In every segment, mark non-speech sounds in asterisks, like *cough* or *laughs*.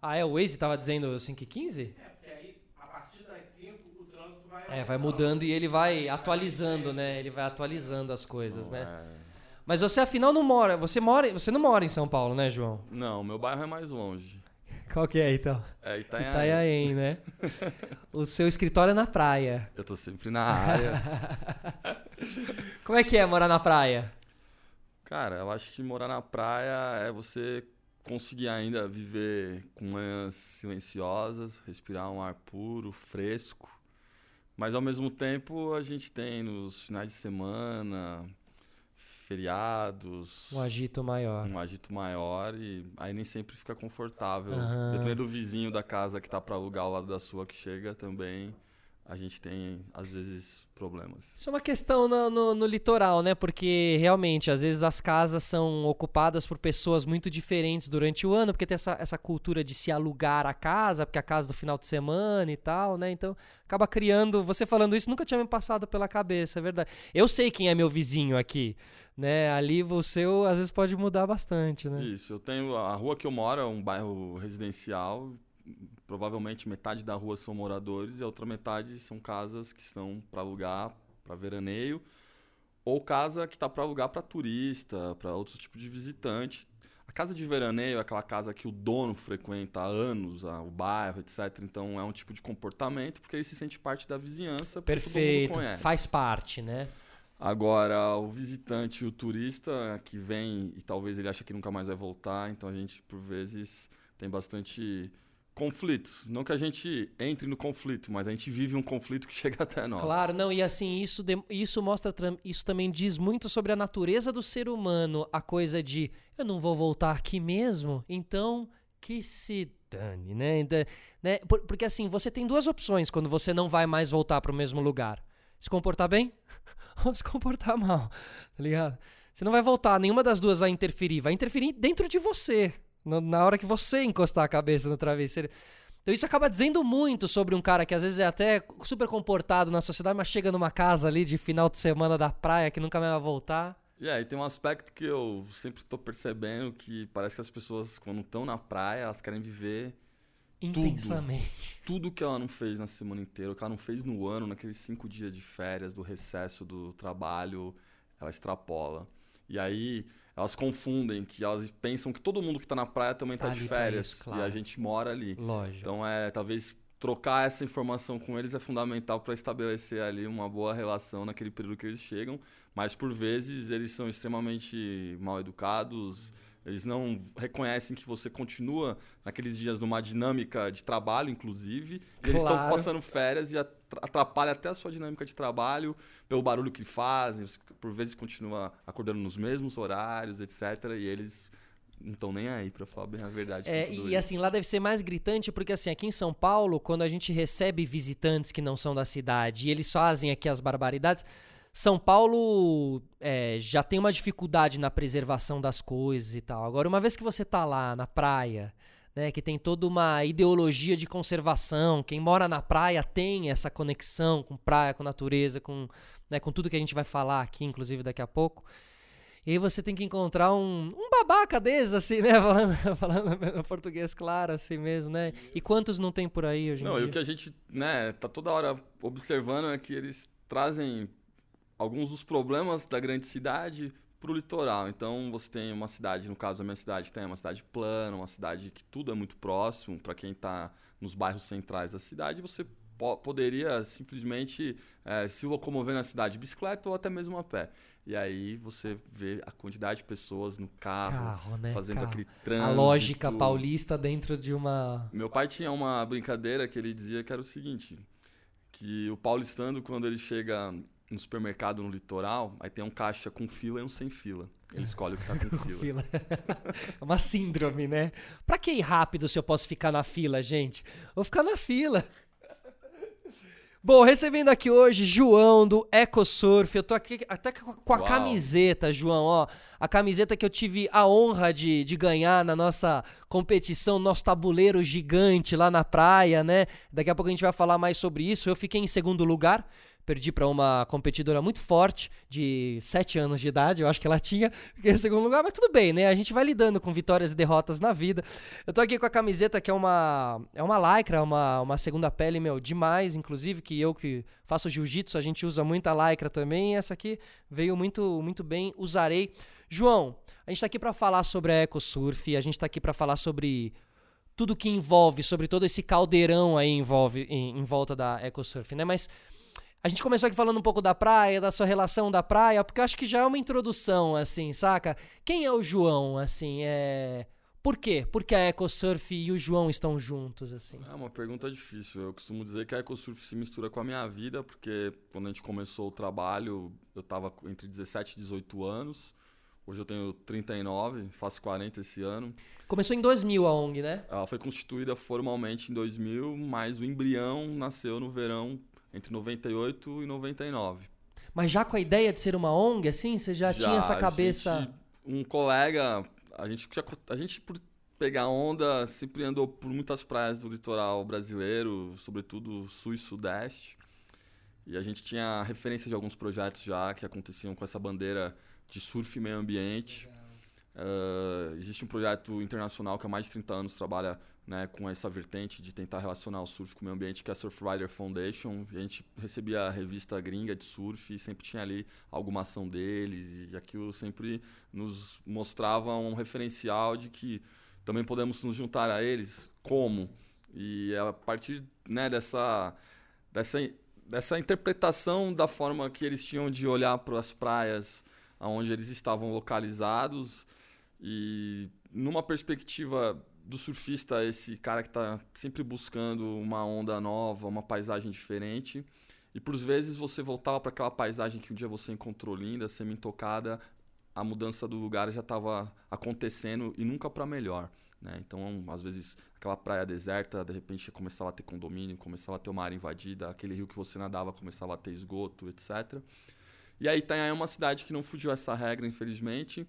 Ah, é? O Waze tava dizendo 5 e 15? É, porque aí, a partir das 5, o trânsito vai... É, vai mudando e ele vai atualizando, né? Ele vai atualizando as coisas, né? É. Mas você afinal não mora, você mora, você não mora em São Paulo, né, João? Não, meu bairro é mais longe. Qual que é então? É Itanhaém. Itanhaém, né? *laughs* o seu escritório é na praia. Eu tô sempre na área. *laughs* Como é que é morar na praia? Cara, eu acho que morar na praia é você conseguir ainda viver com manhãs silenciosas, respirar um ar puro, fresco. Mas ao mesmo tempo a gente tem nos finais de semana, feriados, Um agito maior. um agito maior e aí nem sempre fica confortável. Aham. Dependendo do vizinho da casa que tá para alugar ao lado da sua que chega também, a gente tem às vezes problemas. Isso é uma questão no, no- no litoral, né? Porque realmente, às vezes as casas são ocupadas por pessoas muito diferentes durante o ano, porque tem essa, essa cultura de se alugar a casa, porque a casa do final de semana e tal, né? Então acaba criando. Você falando isso nunca tinha me passado pela cabeça, é verdade. Eu sei quem é meu vizinho aqui, né? Ali o seu às vezes pode mudar bastante, né? Isso, eu tenho a rua que eu moro é um bairro residencial. Provavelmente metade da rua são moradores e a outra metade são casas que estão para alugar, para veraneio, ou casa que está para alugar para turista, para outros tipos de visitante. A casa de veraneio é aquela casa que o dono frequenta há anos, o bairro, etc. Então é um tipo de comportamento porque ele se sente parte da vizinhança, porque todo mundo Perfeito. conhece. Faz parte, né? Agora, o visitante e o turista que vem e talvez ele ache que nunca mais vai voltar, então a gente, por vezes, tem bastante conflitos. Não que a gente entre no conflito, mas a gente vive um conflito que *laughs* chega até nós. Claro, não, e assim, isso, isso mostra, isso também diz muito sobre a natureza do ser humano, a coisa de eu não vou voltar aqui mesmo, então que se dane, né? Né? Por- Porque assim, você tem duas opções quando você não vai mais voltar para o mesmo lugar: se comportar bem *laughs* ou se comportar mal, tá ligado? Você não vai voltar, nenhuma das duas vai interferir, vai interferir dentro de você, na hora que você encostar a cabeça no travesseiro. Então isso acaba dizendo muito sobre um cara que às vezes é até super comportado na sociedade, mas chega numa casa ali de final de semana da praia que nunca mais vai voltar. E aí tem um aspecto que eu sempre estou percebendo que parece que as pessoas, quando estão na praia, elas querem viver Intensamente. tudo que ela não fez na semana inteira, o que ela não fez no ano, naqueles cinco dias de férias, do recesso do trabalho, ela extrapola. E aí elas confundem que elas pensam que todo mundo que tá na praia também tá, Tá de férias isso, claro. e a gente mora ali. Lógico. Então é talvez trocar essa informação com eles é fundamental para estabelecer ali uma boa relação naquele período que eles chegam, mas por vezes eles são extremamente mal educados, eles não reconhecem que você continua naqueles dias numa dinâmica de trabalho, inclusive, e eles estão Claro. passando férias e atra- atrapalha até a sua dinâmica de trabalho pelo barulho que fazem, por vezes continua acordando nos mesmos horários, etc. E eles não estão nem aí, para falar bem a verdade. É, e isso. assim, lá deve ser mais gritante, porque assim, aqui em São Paulo, quando a gente recebe visitantes que não são da cidade e eles fazem aqui as barbaridades, São Paulo é, já tem uma dificuldade na preservação das coisas e tal. Agora, uma vez que você tá lá na praia, né, que tem toda uma ideologia de conservação, quem mora na praia tem essa conexão com praia, com natureza, com, né, com tudo que a gente vai falar aqui, inclusive daqui a pouco. E aí você tem que encontrar um, um babaca desses, assim, né? *laughs* Falando, falando português claro, assim mesmo, né? E quantos não tem por aí hoje em Não, e dia? o que a gente, né, tá toda hora observando é que eles trazem alguns dos problemas da grande cidade pro litoral. Então, você tem uma cidade, no caso da minha cidade, tem uma cidade plana, uma cidade que tudo é muito próximo para quem tá nos bairros centrais da cidade, você po- poderia simplesmente eh, se locomover na cidade de bicicleta ou até mesmo a pé. E aí você vê a quantidade de pessoas no carro, Carro, né? fazendo Carro. aquele A trânsito. lógica paulista dentro de uma. Meu pai tinha uma brincadeira que ele dizia que era o seguinte: que o paulistano, quando ele chega no supermercado no litoral, aí tem um caixa com fila e um sem fila. Ele escolhe o que tá *laughs* com fila. Fila. É uma síndrome, né? Pra que ir rápido se eu posso ficar na fila, gente? Vou ficar na fila. Bom, recebendo aqui hoje João do EcoSurf. Eu tô aqui até com a- com a Uau. camiseta, João, ó. A camiseta que eu tive a honra de, de ganhar na nossa competição, nosso tabuleiro gigante lá na praia, né? Daqui a pouco a gente vai falar mais sobre isso. Eu fiquei em segundo lugar. Perdi para uma competidora muito forte, de 7 anos de idade, eu acho que ela tinha, *laughs* que é segundo lugar, mas tudo bem, né? A gente vai lidando com vitórias e derrotas na vida. Eu tô aqui com a camiseta que é uma é uma lycra, uma, uma segunda pele, meu, demais, inclusive, que eu que faço jiu-jitsu, a gente usa muita lycra também, essa aqui veio muito, muito bem, usarei. João, a gente tá aqui para falar sobre a EcoSurf, a gente tá aqui para falar sobre tudo que envolve, sobre todo esse caldeirão aí envolve, em, em volta da EcoSurf, né? Mas a gente começou aqui falando um pouco da praia, da sua relação da praia, porque eu acho que já é uma introdução, assim, saca? Quem é o João, assim, é... Por quê? Por que a EcoSurf e o João estão juntos, assim? É uma pergunta difícil. Eu costumo dizer que a EcoSurf se mistura com a minha vida, porque quando a gente começou o trabalho, eu estava entre 17 e 18 anos. Hoje eu tenho 39, faço 40 esse ano. Começou em 2000 a ONG, né? Ela foi constituída formalmente em 2000, mas o embrião nasceu no verão entre 98 e 99. Mas já com a ideia de ser uma ONG, assim? Você já, já tinha essa cabeça... Gente, um colega, a gente, a gente por pegar onda, sempre andou por muitas praias do litoral brasileiro, sobretudo sul e sudeste. E a gente tinha referência de alguns projetos já que aconteciam com essa bandeira de surf e meio ambiente. Uh, existe um projeto internacional que há mais de 30 anos trabalha né, com essa vertente de tentar relacionar o surf com o meio ambiente, que é a Surfrider Foundation. A gente recebia a revista gringa de surf e sempre tinha ali alguma ação deles. E aquilo sempre nos mostrava um referencial de que também podemos nos juntar a eles. Como? E a partir né, dessa, dessa, dessa interpretação da forma que eles tinham de olhar para as praias onde eles estavam localizados e numa perspectiva do surfista, esse cara que está sempre buscando uma onda nova, uma paisagem diferente. E por vezes você voltava para aquela paisagem que um dia você encontrou linda, semi-tocada, a mudança do lugar já estava acontecendo e nunca para melhor. Né? Então, às vezes, aquela praia deserta, de repente começava a ter condomínio, começava a ter uma área invadida, aquele rio que você nadava começava a ter esgoto, etc. E aí Itanhaém é uma cidade que não fugiu essa regra, infelizmente.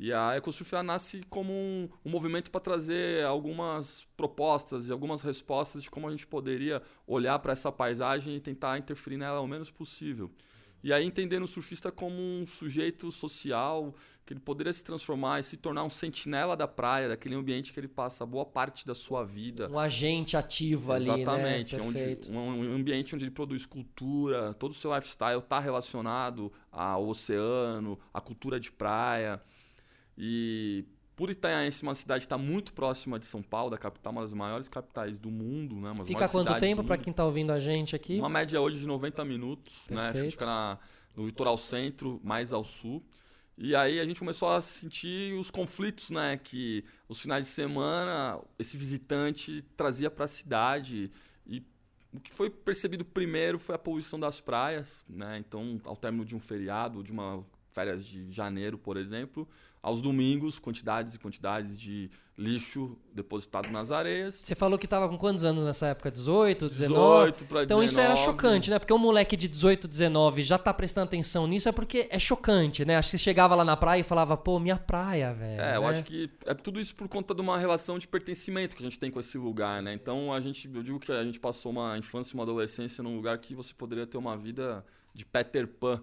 E a EcoSurf nasce como um, um movimento para trazer algumas propostas e algumas respostas de como a gente poderia olhar para essa paisagem e tentar interferir nela o menos possível. E aí entendendo o surfista como um sujeito social, que ele poderia se transformar e se tornar um sentinela da praia, daquele ambiente que ele passa boa parte da sua vida. Um agente ativo Exatamente, ali, né? Exatamente, um, um, ambiente onde ele produz cultura, todo o seu lifestyle está relacionado ao oceano, à cultura de praia. E por Itanhaém, uma cidade está muito próxima de São Paulo, da capital, uma das maiores capitais do mundo, né? Fica quanto tempo para quem está ouvindo a gente aqui? Uma média hoje de 90 minutos, né? Perfeito. né? Fica na, no litoral centro, mais ao sul. E aí a gente começou a sentir os conflitos, né? Que os finais de semana esse visitante trazia para a cidade. E o que foi percebido primeiro foi a poluição das praias, né? Então, ao término de um feriado, de uma férias de janeiro, por exemplo, aos domingos, quantidades e quantidades de lixo depositado nas areias. Você falou que estava com quantos anos nessa época? 18, 19? 18 para Então 19. isso era chocante, né? Porque um moleque de 18, 19 já tá prestando atenção nisso é porque é chocante, né? Acho que você chegava lá na praia e falava, pô, minha praia, velho. É, né? eu acho que é tudo isso por conta de uma relação de pertencimento que a gente tem com esse lugar, né? Então a gente, eu digo que a gente passou uma infância e uma adolescência num lugar que você poderia ter uma vida de Peter Pan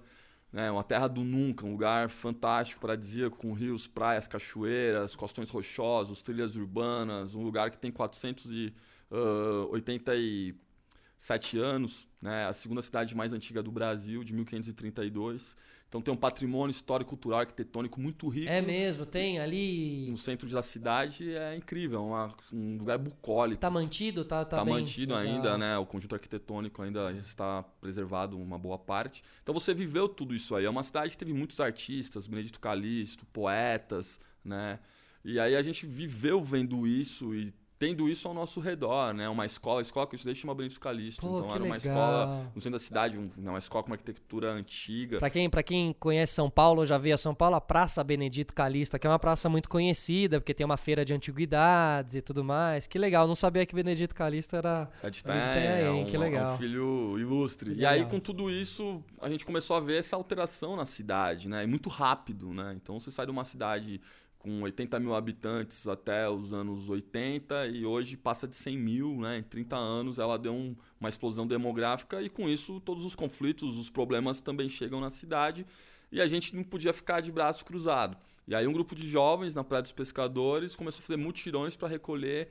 né? Uma terra do nunca, um lugar fantástico, paradisíaco, com rios, praias, cachoeiras, costões rochosos, trilhas urbanas, um lugar que tem 487 anos, né? A segunda cidade mais antiga do Brasil, de 1532. Então tem um patrimônio histórico, cultural, arquitetônico muito rico. É mesmo, tem ali. No centro da cidade é incrível, uma, um lugar bucólico. Tá mantido? Tá, tá, tá mantido legal. ainda, né? O conjunto arquitetônico ainda está preservado uma boa parte. Então você viveu tudo isso aí. É uma cidade que teve muitos artistas, Benedito Calixto, poetas, né? E aí a gente viveu vendo isso e tendo isso ao nosso redor, né? Uma escola, a escola que eu estudei chama Benedito Calixto. Pô, então era uma legal. escola no centro da cidade, uma escola com uma arquitetura antiga. Para quem, pra quem conhece São Paulo, já veio a São Paulo, a Praça Benedito Calixto, que é uma praça muito conhecida, porque tem uma feira de antiguidades e tudo mais. Que legal, não sabia que Benedito Calixto era, é de Itanhaém, é um, que legal. É um filho ilustre. E aí legal. com tudo isso, a gente começou a ver essa alteração na cidade, né? E muito rápido, né? Então você sai de uma cidade com 80 mil habitantes até os anos 80 e hoje passa de 100 mil, né? Em 30 anos ela deu um, uma explosão demográfica e com isso todos os conflitos, os problemas também chegam na cidade e a gente não podia ficar de braço cruzado. E aí um grupo de jovens na Praia dos Pescadores começou a fazer mutirões para recolher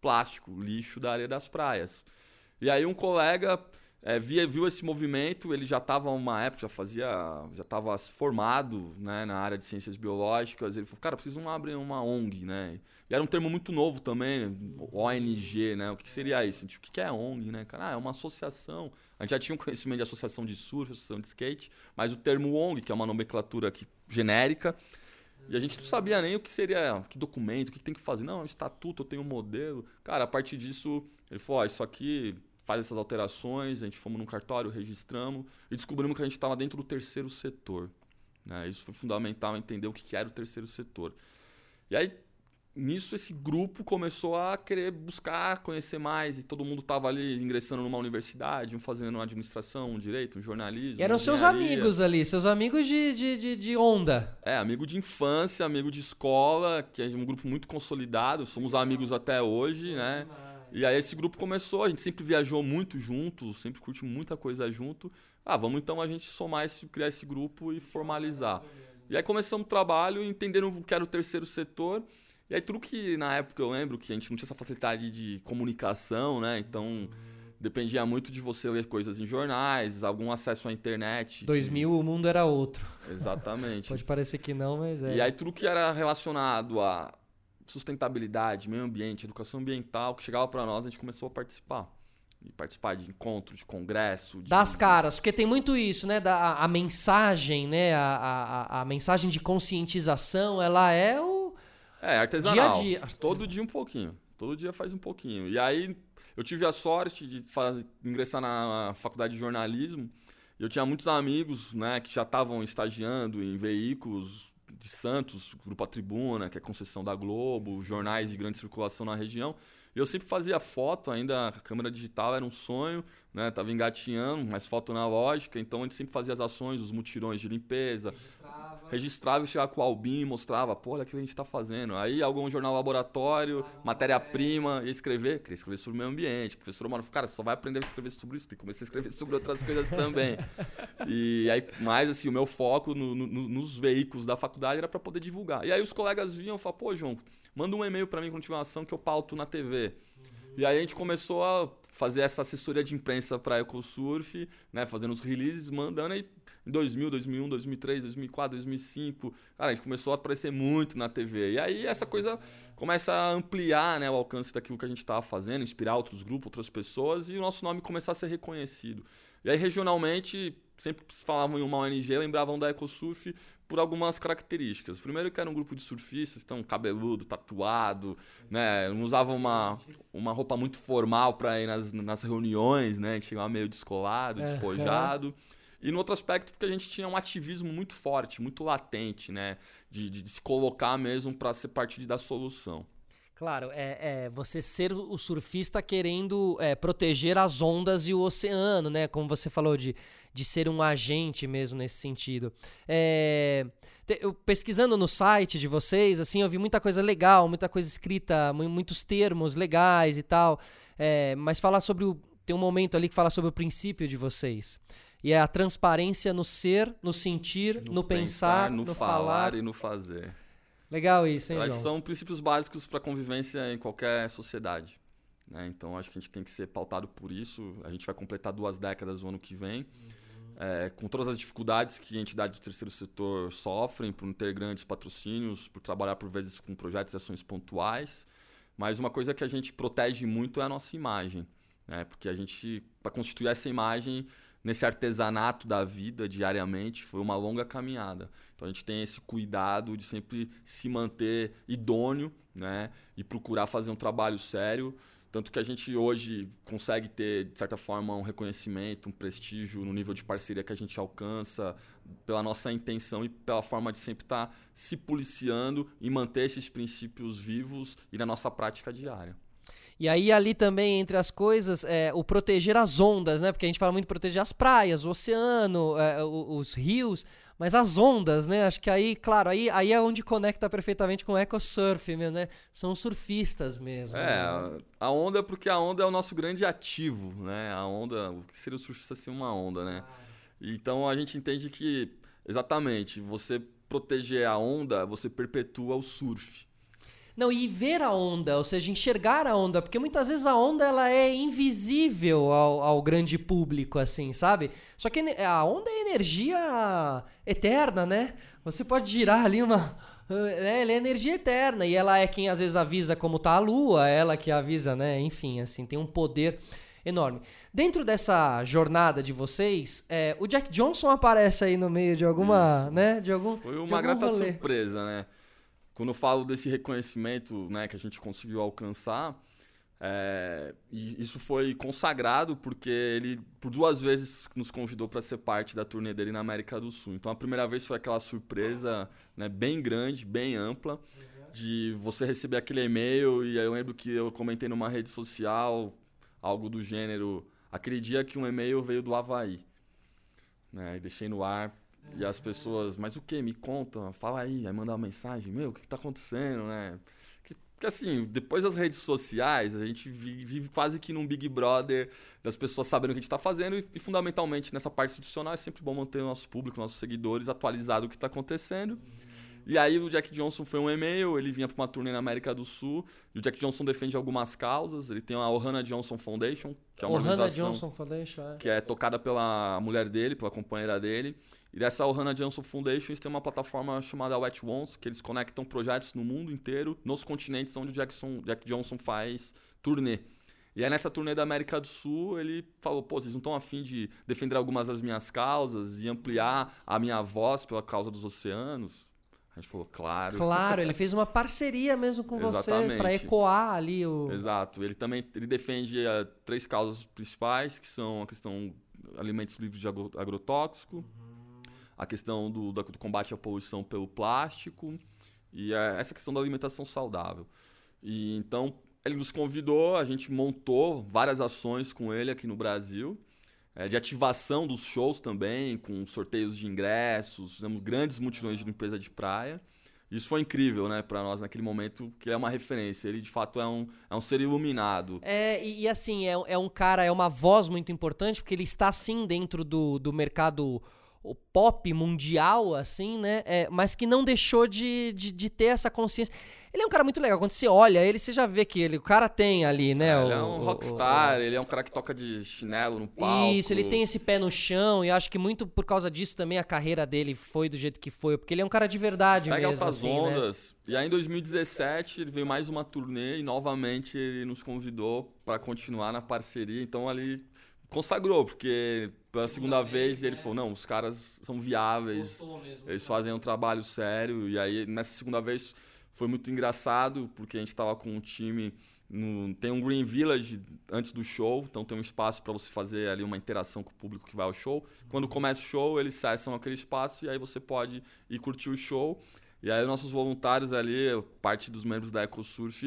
plástico, lixo da areia das praias. E aí um colega é, via, viu esse movimento, ele já estava uma época, já fazia, já estava formado né, na área de ciências biológicas. Ele falou, cara, preciso abrir uma ONG, né? E era um termo muito novo também, ONG, né? O que seria isso? Tipo, o que é ONG, né? Cara, ah, é uma associação. A gente já tinha um conhecimento de associação de surf, associação de skate, mas o termo ONG, que é uma nomenclatura genérica, e a gente não sabia nem o que seria, que documento, o que tem que fazer. Não, é um estatuto, eu tenho um modelo. Cara, a partir disso, ele falou: ó, isso aqui faz essas alterações. A gente fomos num cartório, registramos e descobrimos que a gente estava dentro do terceiro setor. Né? Isso foi fundamental entender o que era o terceiro setor. E aí, nisso, esse grupo começou a querer buscar conhecer mais e todo mundo estava ali ingressando numa universidade, um fazendo uma administração, um direito, um jornalismo. E eram seus amigos ali, seus amigos de, de, de, de, onda. É, amigo de infância, amigo de escola, que é um grupo muito consolidado, somos amigos até hoje, né? E aí esse grupo começou, a gente sempre viajou muito junto, sempre curtiu muita coisa junto. Ah, vamos então a gente somar esse, criar esse grupo e formalizar. E aí começamos o trabalho, entendendo o que era o terceiro setor. E aí tudo que na época eu lembro que a gente não tinha essa facilidade de comunicação, né? Então dependia muito de você ler coisas em jornais, algum acesso à internet. 2000 o mundo era outro. Exatamente. *laughs* Pode parecer que não, mas é. E aí tudo que era relacionado a sustentabilidade, meio ambiente, educação ambiental, que chegava para nós, a gente começou a participar. E participar de encontro, de congresso. De... Das caras, porque tem muito isso, né? Da, a, a mensagem, né? A, a, a, mensagem de conscientização, ela é o. É, artesanal. Dia a dia. Todo dia um pouquinho. Todo dia faz um pouquinho. E aí eu tive a sorte de fazer, ingressar na faculdade de jornalismo. E eu tinha muitos amigos, né, que já estavam estagiando em veículos de Santos, Grupo A Tribuna, que é concessão da Globo, jornais de grande circulação na região. Eu sempre fazia foto, ainda a câmera digital era um sonho, né? Tava engatinhando, mas foto analógica, então a gente sempre fazia as ações, os mutirões de limpeza. Registrava. Registrava e chegava com o Albin e mostrava, pô, olha o que a gente está fazendo. Aí algum jornal laboratório, ah, matéria-prima, ia escrever, queria escrever sobre o meio ambiente. O professor Mano, cara, só vai aprender a escrever sobre isso. E comecei a escrever sobre outras coisas também. *laughs* E aí, mais assim, o meu foco no, no, nos veículos da faculdade era para poder divulgar. E aí os colegas vinham e falavam, pô, João, manda um e-mail para mim quando tiver uma ação que eu pauto na TV. Uhum. E aí a gente começou a fazer essa assessoria de imprensa para EcoSurf, né, fazendo os releases, mandando aí em 2000, 2001, 2003, 2004, 2005, cara, a gente começou a aparecer muito na TV. E aí essa coisa começa a ampliar, né, o alcance daquilo que a gente estava fazendo, inspirar outros grupos, outras pessoas e o nosso nome começar a ser reconhecido. E aí regionalmente sempre falavam em uma ONG, lembravam da EcoSurf por algumas características. Primeiro que era um grupo de surfistas, então cabeludo, tatuado, né? Não usavam uma, uma roupa muito formal para ir nas, nas reuniões, né? Chegava meio descolado, despojado. E no outro aspecto, porque a gente tinha um ativismo muito forte, muito latente, né? De, de, de se colocar mesmo para ser parte da solução. Claro, é, é, você ser o surfista querendo é, proteger as ondas e o oceano, né? Como você falou de de ser um agente mesmo nesse sentido. É, eu, pesquisando no site de vocês, assim, eu vi muita coisa legal, muita coisa escrita, muitos termos legais e tal. É, mas falar sobre o. Tem um momento ali que fala sobre o princípio de vocês. E é a transparência no ser, no sentir, no, no pensar, pensar, no, no falar, falar e no fazer. Legal isso, hein, João? São princípios básicos para a convivência em qualquer sociedade. Né? Então acho que a gente tem que ser pautado por isso. A gente vai completar duas décadas no ano que vem. Uhum é, com todas as dificuldades que entidades do terceiro setor sofrem por não ter grandes patrocínios, por trabalhar por vezes com projetos e ações pontuais. Mas uma coisa que a gente protege muito é a nossa imagem, né? porque a gente, para constituir essa imagem nesse artesanato da vida diariamente, foi uma longa caminhada. Então a gente tem esse cuidado de sempre se manter idôneo né? e procurar fazer um trabalho sério tanto que a gente hoje consegue ter, de certa forma, um reconhecimento, um prestígio no nível de parceria que a gente alcança, pela nossa intenção e pela forma de sempre estar tá se policiando e manter esses princípios vivos e na nossa prática diária. E aí ali também, entre as coisas, é, o proteger as ondas, né? Porque a gente fala muito proteger as praias, o oceano, é, os rios, Mas as ondas, né? Acho que aí, claro, aí, aí é onde conecta perfeitamente com o ecosurf mesmo, né? São surfistas mesmo. É, né? a onda é porque a onda é o nosso grande ativo, né? A onda, o que seria o surfista sem uma onda, né? Então a gente entende que, exatamente, você proteger a onda, você perpetua o surf. Não, e ver a onda, ou seja, enxergar a onda, porque muitas vezes a onda ela é invisível ao, ao grande público, assim, sabe? Só que a onda é energia eterna, né? Você pode girar ali uma. É, ela é energia eterna e ela é quem às vezes avisa como tá a lua, ela que avisa, né? Enfim, assim, tem um poder enorme. Dentro dessa jornada de vocês, é, o Jack Johnson aparece aí no meio de alguma, Isso. né? De algum. Foi de uma algum grata rolê. surpresa, né? Quando eu falo desse reconhecimento né, que a gente conseguiu alcançar, é, isso foi consagrado porque ele, por duas vezes, nos convidou para ser parte da turnê dele na América do Sul. Então, a primeira vez foi aquela surpresa né, bem grande, bem ampla, de você receber aquele e-mail. E aí eu lembro que eu comentei numa rede social algo do gênero: aquele dia que um e-mail veio do Havaí. Né, deixei no ar. E as pessoas, mas o que? Me conta, fala aí, aí manda uma mensagem, meu, o que, que tá acontecendo, né? Que- Porque assim, depois das redes sociais, a gente vi- vive quase que num Big Brother das pessoas sabendo o que a gente tá fazendo e, e, fundamentalmente nessa parte institucional é sempre bom manter o nosso público, nossos seguidores atualizados do que tá acontecendo. E aí o Jack Johnson foi um e-mail, ele vinha para uma turnê na América do Sul, e o Jack Johnson defende algumas causas, ele tem a Ohana Johnson Foundation, que é uma Ohana organização Johnson Foundation, é. que é tocada pela mulher dele, pela companheira dele. E dessa Ohana Johnson Foundation, eles têm uma plataforma chamada Wet Ones, que eles conectam projetos no mundo inteiro, nos continentes onde o Jackson, Jack Johnson faz turnê. E aí nessa turnê da América do Sul, ele falou, pô, vocês não estão afim de defender algumas das minhas causas e ampliar a minha voz pela causa dos oceanos? A gente falou, claro. Claro, ele fez uma parceria mesmo com você Exatamente. para ecoar ali o. Exato. Ele também ele defende eh, três causas principais, que são a questão alimentos livres de agro- agrotóxico, a questão do, do combate à poluição pelo plástico e eh, essa questão da alimentação saudável. E então ele nos convidou, a gente montou várias ações com ele aqui no Brasil. Eh, de ativação dos shows também, com sorteios de ingressos, fizemos grandes mutirões de limpeza de praia. Isso foi incrível, né, para nós naquele momento, que é uma referência. Ele de fato é um, é um ser iluminado. É, e, e assim, é, é um cara, é uma voz muito importante, porque ele está sim dentro do, do mercado pop mundial, assim, né? É, mas que não deixou de, de, de ter essa consciência. Ele é um cara muito legal. Quando você olha ele, você já vê que ele, o cara tem ali, né? ele é o- um o- rockstar, ele é um cara que toca de chinelo no palco. Isso, ele tem esse pé no chão e acho que muito por causa disso também a carreira dele foi do jeito que foi, porque ele é um cara de verdade Pega mesmo, altas assim, né? ondas. E aí em 2017 ele veio mais uma turnê e novamente ele nos convidou para continuar na parceria. Então ali consagrou, porque pela segunda vez ele falou: não, os caras são viáveis, eles fazem um trabalho sério. E aí nessa segunda vez foi muito engraçado, porque a gente tava com um time. no- tem um Green Village antes do show, então tem um espaço para você fazer ali uma interação com o público que vai ao show. Quando começa o show, eles acessam aquele espaço e aí você pode ir curtir o show. E aí nossos voluntários ali, parte dos membros da EcoSurf,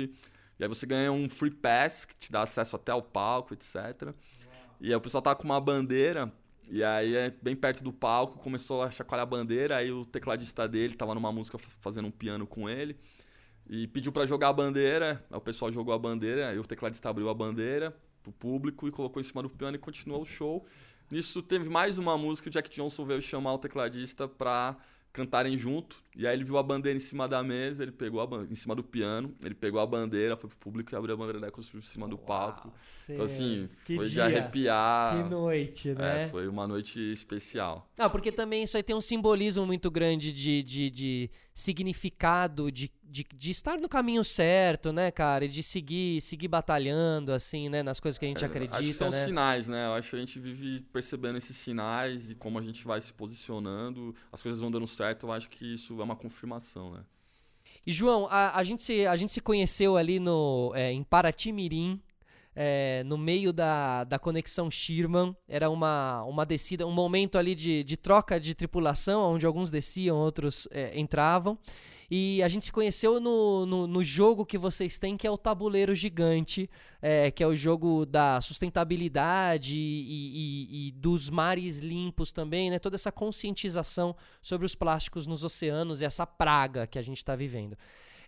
e aí você ganha um free pass que te dá acesso até ao palco, etc. E aí o pessoal tava com uma bandeira, e aí é bem perto do palco, começou a chacoalhar a bandeira, aí o tecladista dele tava numa música fazendo um piano com ele, e pediu pra jogar a bandeira, aí o pessoal jogou a bandeira, aí o tecladista abriu a bandeira pro público e colocou em cima do piano e continuou o show. Nisso teve mais uma música, o Jack Johnson veio chamar o tecladista pra cantarem junto, e aí ele viu a bandeira em cima da mesa, ele pegou a ban- em cima do piano, ele pegou a bandeira, foi pro público e abriu a bandeira da EcoSurf em cima do palco. Então, assim, que foi de dia, arrepiar. Que noite, né? É, foi uma noite especial. Ah, porque também isso aí tem um simbolismo muito grande de, de, de significado, de, de, de estar no caminho certo, né, cara? E de seguir, seguir batalhando, assim, né? Nas coisas que a gente É, acho que acredita, são né? sinais, né? Eu acho que a gente vive percebendo esses sinais e como a gente vai se posicionando, as coisas vão dando certo, eu acho que isso é uma confirmação, né? E, João, a, a, gente, se, a gente se conheceu ali no, é, em Paraty-Mirim, é, no meio da, da conexão Sherman. Era uma, uma descida, um momento ali de, de troca de tripulação, onde alguns desciam, outros é, entravam. E a gente se conheceu no, no, no jogo que vocês têm, que é o Tabuleiro Gigante, é, que é o jogo da sustentabilidade e, e, e, dos mares limpos também, né? Toda essa conscientização sobre os plásticos nos oceanos e essa praga que a gente está vivendo.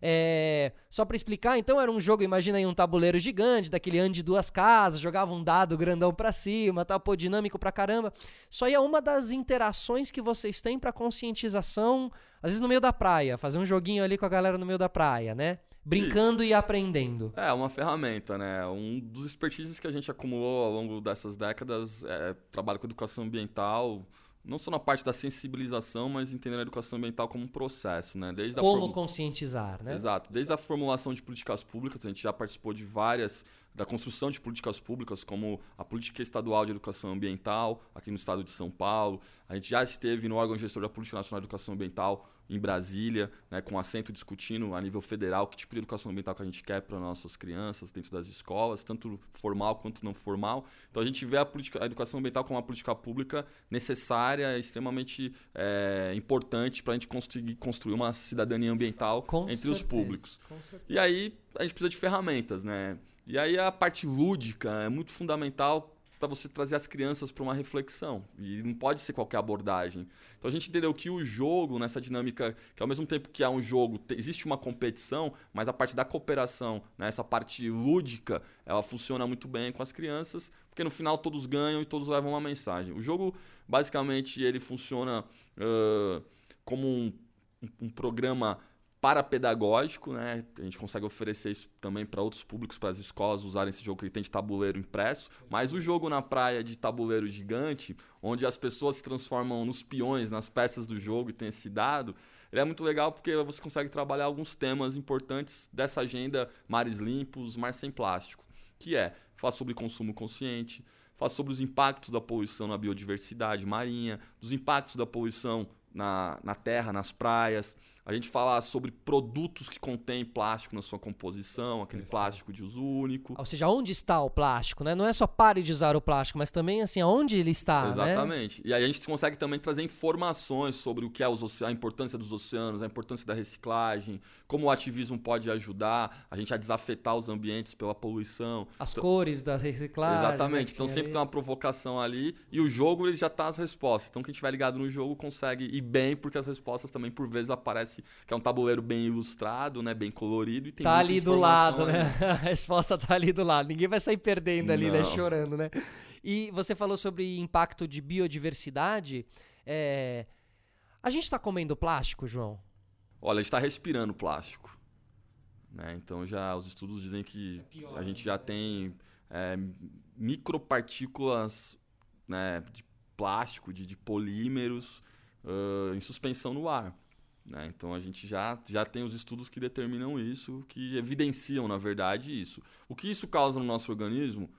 É, só para explicar, então era um jogo, imagina aí um tabuleiro gigante, daquele ano de duas casas, jogava um dado grandão para cima, tal, pô, dinâmico pra caramba. Só é uma das interações que vocês têm para conscientização, às vezes no meio da praia, fazer um joguinho ali com a galera no meio da praia, né? Brincando Isso. e aprendendo. É, uma ferramenta, né? Um dos expertises que a gente acumulou ao longo dessas décadas é trabalho com educação ambiental, não só na parte da sensibilização, mas entendendo a educação ambiental como um processo, né? Desde como form... conscientizar, né? Exato. Desde a formulação de políticas públicas, a gente já participou de várias da construção de políticas públicas, como a política estadual de educação ambiental aqui no estado de São Paulo. A gente já esteve no órgão gestor da política nacional de educação ambiental em Brasília, né, com assento discutindo a nível federal que tipo de educação ambiental que a gente quer para nossas crianças dentro das escolas, tanto formal quanto não formal. Então a gente vê a, política, a educação ambiental como uma política pública necessária, extremamente é, importante para a gente conseguir construir uma cidadania ambiental com entre certeza, os públicos. E aí a gente precisa de ferramentas, né? E aí a parte lúdica é muito fundamental para você trazer as crianças para uma reflexão. E não pode ser qualquer abordagem. Então a gente entendeu que o jogo, nessa dinâmica, que ao mesmo tempo que há um jogo, existe uma competição, mas a parte da cooperação, né, essa parte lúdica, ela funciona muito bem com as crianças, porque no final todos ganham e todos levam uma mensagem. O jogo, basicamente, ele funciona uh, como um, um programa parapedagógico, né? A gente consegue oferecer isso também para outros públicos, para as escolas usarem esse jogo que tem de tabuleiro impresso. Mas o jogo na praia de tabuleiro gigante, onde as pessoas se transformam nos peões, nas peças do jogo e tem esse dado, ele é muito legal porque você consegue trabalhar alguns temas importantes dessa agenda Mares Limpos, Mar Sem Plástico, que é falar sobre consumo consciente, falar sobre os impactos da poluição na biodiversidade marinha, dos impactos da poluição na, na terra, nas praias, a gente falar sobre produtos que contêm plástico na sua composição, aquele plástico de uso único. Ou seja, onde está o plástico, né? Não é só pare de usar o plástico, mas também assim, aonde ele está, né? Exatamente. Né? E aí a gente consegue também trazer informações sobre o que é a importância dos oceanos, a importância da reciclagem, como o ativismo pode ajudar a gente a desafetar os ambientes pela poluição. As então, cores da reciclagem. Exatamente. Né? Então sempre tem uma provocação ali e o jogo ele já tá as respostas. Então quem estiver ligado no jogo consegue ir bem porque as respostas também por vezes aparecem que é um tabuleiro bem ilustrado, né? Bem colorido. E tem tá ali do lado, né? *laughs* A resposta tá ali do lado. Ninguém vai sair perdendo ali, né? Chorando, né? E você falou sobre impacto de biodiversidade. É... A gente está comendo plástico, João? Olha, a gente está respirando plástico. Né? Então já os estudos dizem que é pior, a gente já tem é, micropartículas né, de plástico, de, de polímeros uh, em suspensão no ar. Né? Então a gente já, já tem os estudos que determinam isso, que evidenciam, na verdade, isso. O que isso causa no nosso organismo,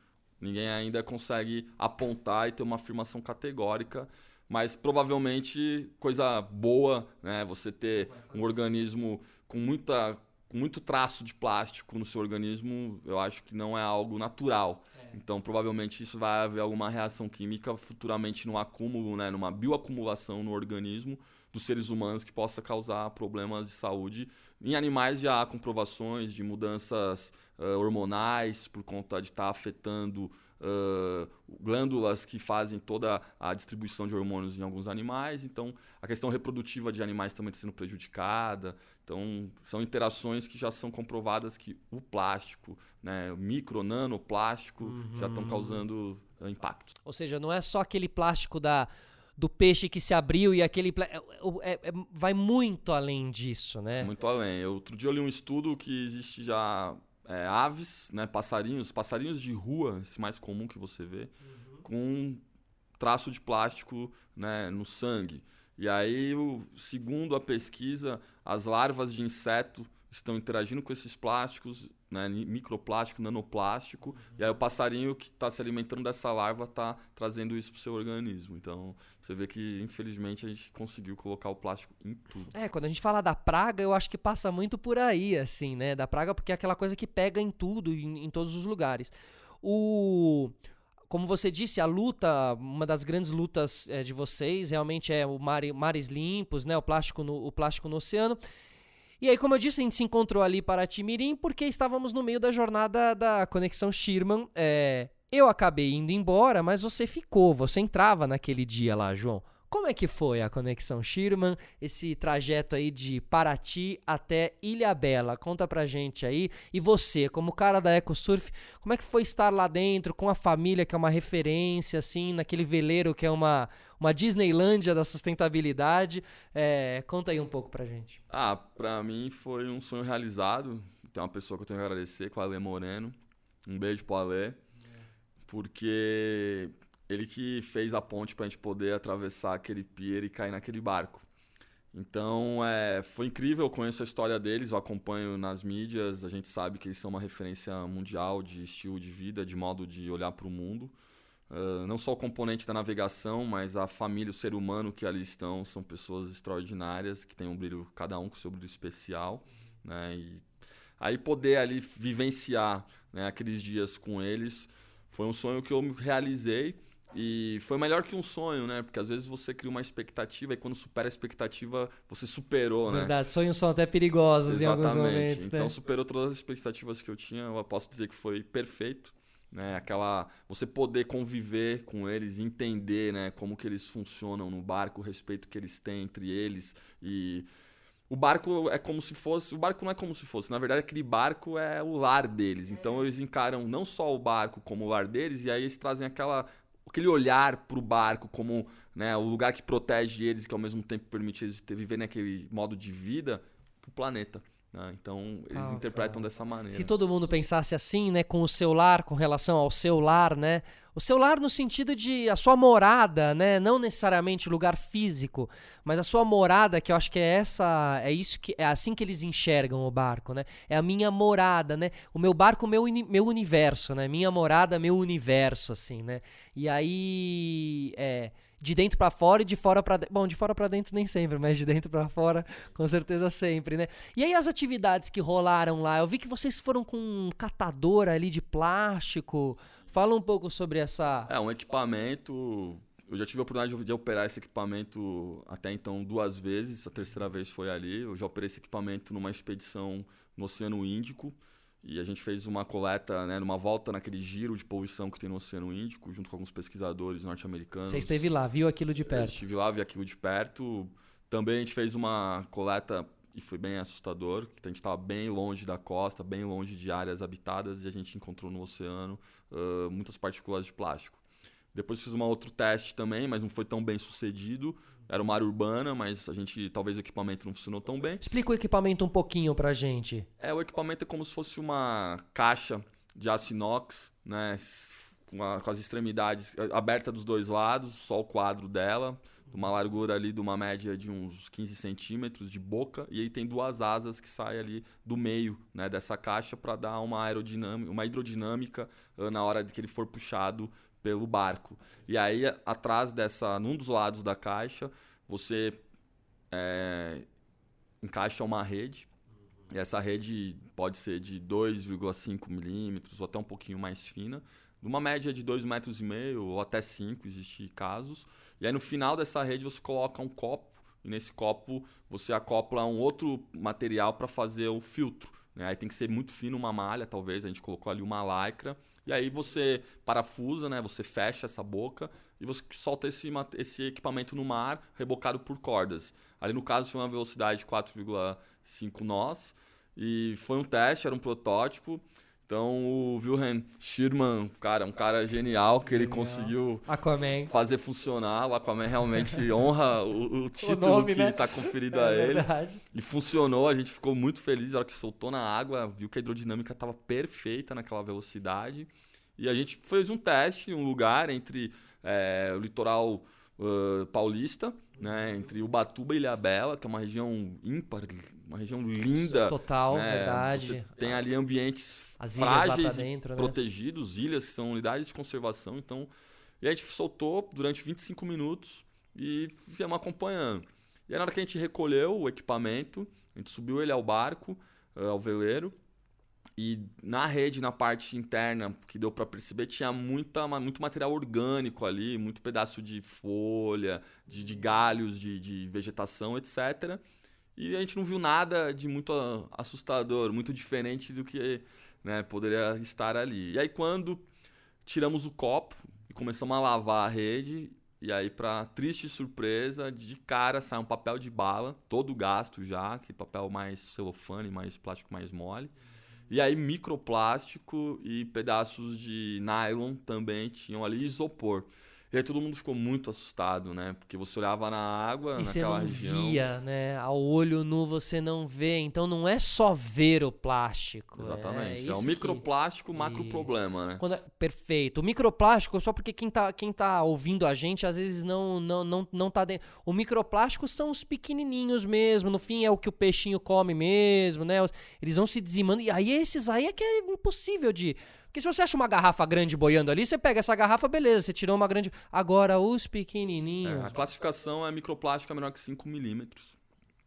ninguém ainda consegue apontar e ter uma afirmação categórica, mas provavelmente coisa boa, né? Você ter um organismo com muita com muito traço de plástico no seu organismo, eu acho que não é algo natural. É. Então, provavelmente isso vai haver alguma reação química futuramente no acúmulo, né, numa bioacumulação no organismo, dos seres humanos que possa causar problemas de saúde. Em animais já há comprovações de mudanças uh, hormonais por conta de estar tá afetando uh, glândulas que fazem toda a distribuição de hormônios em alguns animais. Então, a questão reprodutiva de animais também está sendo prejudicada. Então, são interações que já são comprovadas que o plástico, né, micro, nanoplástico, uhum. já estão causando uh, impactos. Ou seja, não é só aquele plástico da do peixe que se abriu e aquele. É, é, é, vai muito além disso, né? Muito além. Eu, outro dia eu li um estudo que existe já é, aves, né, passarinhos, passarinhos de rua, esse mais comum que você vê, uhum. com traço de plástico né, no sangue. E aí, segundo a pesquisa, as larvas de inseto estão interagindo com esses plásticos, né, microplástico, nanoplástico, uhum. e aí o passarinho que está se alimentando dessa larva está trazendo isso para o seu organismo. Então, você vê que, infelizmente, a gente conseguiu colocar o plástico em tudo. É, quando a gente fala da praga, eu acho que passa muito por aí, assim, né? Da praga, porque é aquela coisa que pega em tudo, em, em todos os lugares. O como você disse, a luta, uma das grandes lutas é, de vocês realmente é o mar, mares limpos, né? O plástico no, o plástico no oceano. E aí, como eu disse, a gente se encontrou ali para Timirim porque estávamos no meio da jornada da Conexão Sherman. É, eu acabei indo embora, mas você ficou, você entrava naquele dia lá, João. Como é que foi a conexão Sherman, esse trajeto aí de Paraty até Ilha Bela? Conta pra gente aí. E você, como cara da EcoSurf, como é que foi estar lá dentro com a família, que é uma referência, assim, naquele veleiro que é uma, uma Disneylândia da sustentabilidade? É, conta aí um pouco pra gente. Ah, pra mim foi um sonho realizado. Tem uma pessoa que eu tenho que agradecer, com a Ale Moreno. Um beijo pro Ale. Porque ele que fez a ponte para a gente poder atravessar aquele pier e cair naquele barco. Então, é, foi incrível, eu conheço a história deles, eu acompanho nas mídias, a gente sabe que eles são uma referência mundial de estilo de vida, de modo de olhar para o mundo. Uh, não só o componente da navegação, mas a família, o ser humano que ali estão, são pessoas extraordinárias, que têm um brilho, cada um com seu brilho especial. Né? E aí poder ali vivenciar né, aqueles dias com eles foi um sonho que eu realizei e foi melhor que um sonho, né? Porque às vezes você cria uma expectativa e quando supera a expectativa, você superou, Verdade. né? Verdade, sonhos são até perigosos Exatamente. em alguns momentos. Então né? superou todas as expectativas que eu tinha. Eu posso dizer que foi perfeito. Né, aquela você poder conviver com eles, entender, né, como que eles funcionam no barco, o respeito que eles têm entre eles e o barco é como se fosse. O barco não é como se fosse. Na verdade, aquele barco é o lar deles. Então, eles encaram não só o barco como o lar deles, e aí eles trazem aquela aquele olhar para o barco como né, o lugar que protege eles e que ao mesmo tempo permite eles viver naquele modo de vida para o planeta. Né? Então eles ah, interpretam cara. dessa maneira. Se todo mundo pensasse assim, né, com o seu lar, com relação ao seu lar, né, o seu lar no sentido de a sua morada, né? Não necessariamente lugar físico, mas a sua morada, que eu acho que é essa, é isso que é assim que eles enxergam o barco, né? É a minha morada, né? O meu barco, meu meu universo, né? Minha morada, meu universo, assim, né? E aí, é, de dentro para fora e de fora para dentro. Bom, de fora para dentro nem sempre, mas de dentro para fora com certeza sempre, né? E aí as atividades que rolaram lá, eu vi que vocês foram com um catador ali de plástico. Fala um pouco sobre essa. É, um equipamento. Eu já tive a oportunidade de operar esse equipamento até então duas vezes. A terceira vez foi ali. Eu já operei esse equipamento numa expedição no Oceano Índico. E a gente fez uma coleta, né, numa volta naquele giro de poluição que tem no Oceano Índico, junto com alguns pesquisadores norte-americanos. Você esteve lá, viu aquilo de perto? Eu estive lá, vi aquilo de perto. Também a gente fez uma coleta e foi bem assustador, que a gente estava bem longe da costa, bem longe de áreas habitadas e a gente encontrou no oceano uh, muitas partículas de plástico. Depois fiz um outro teste também, mas não foi tão bem sucedido. Era uma área urbana, mas a gente talvez o equipamento não funcionou tão bem. Explica o equipamento um pouquinho pra gente. É, o equipamento é como se fosse uma caixa de aço inox, né, com, a, com as extremidades abertas dos dois lados, só o quadro dela uma largura ali de uma média de uns 15 centímetros de boca, e aí tem duas asas que saem ali do meio né, dessa caixa para dar uma aerodinâmica, uma hidrodinâmica uh, na hora de que ele for puxado pelo barco. E aí, atrás dessa, num dos lados da caixa, você é, encaixa uma rede. E essa rede pode ser de 2,5 milímetros ou até um pouquinho mais fina, numa média de 2,5 metros e meio ou até 5, existe casos. E aí no final dessa rede você coloca um copo e nesse copo você acopla um outro material para fazer o filtro. Né? Aí tem que ser muito fino uma malha, talvez. A gente colocou ali uma lycra. E aí você parafusa, né? Você fecha essa boca e você solta esse, esse equipamento no mar, rebocado por cordas. Ali no caso foi uma velocidade de 4,5 nós. E foi um teste, era um protótipo. Então o Wilhelm Schirman, cara, um cara genial que ele conseguiu Aquaman. fazer funcionar. O Aquaman realmente *laughs* honra o, o título o nome, que está né? conferido *laughs* é a ele. Verdade. E funcionou, a gente ficou muito feliz na hora que soltou na água, viu que a hidrodinâmica estava perfeita naquela velocidade. E a gente fez um teste em um lugar entre é, o litoral uh, paulista né, entre Ubatuba e Ilhabela, que é uma região ímpar, uma região linda. Total, né, verdade. Você tem ali ambientes As frágeis dentro, né? protegidos, ilhas que são unidades de conservação. Então, e a gente soltou durante 25 minutos e fizemos acompanhando. E aí, na hora que a gente recolheu o equipamento, a gente subiu ele ao barco, ao veleiro, e na rede, na parte interna, que deu para perceber, tinha muita, muito material orgânico ali, muito pedaço de folha, de, de galhos de, de vegetação, etc. E a gente não viu nada de muito a- assustador, muito diferente do que né, poderia estar ali. E aí quando tiramos o copo e começamos a lavar a rede, e aí para triste surpresa, de cara sai um papel de bala, todo gasto já, que papel mais celofane, mais plástico mais mole. E aí microplástico e pedaços de nylon também tinham ali, isopor. E aí todo mundo ficou muito assustado, né? Porque você olhava na água, E você naquela não região. via, né? Ao olho nu você não vê. Então não é só ver o plástico. Exatamente. É, um que- microplástico, macro E- problema, né? Quando é- Perfeito. O microplástico, só porque quem tá, quem tá ouvindo a gente, às vezes não, não, não, não tá dentro. O microplástico são os pequenininhos mesmo. No fim, é o que o peixinho come mesmo, né? Eles vão se dizimando. E aí, esses aí é que é impossível de. Porque se você acha uma garrafa grande boiando ali, você pega essa garrafa, beleza, você tirou uma grande. Agora, os É, pequenininhos. a classificação é microplástico é menor que 5 milímetros.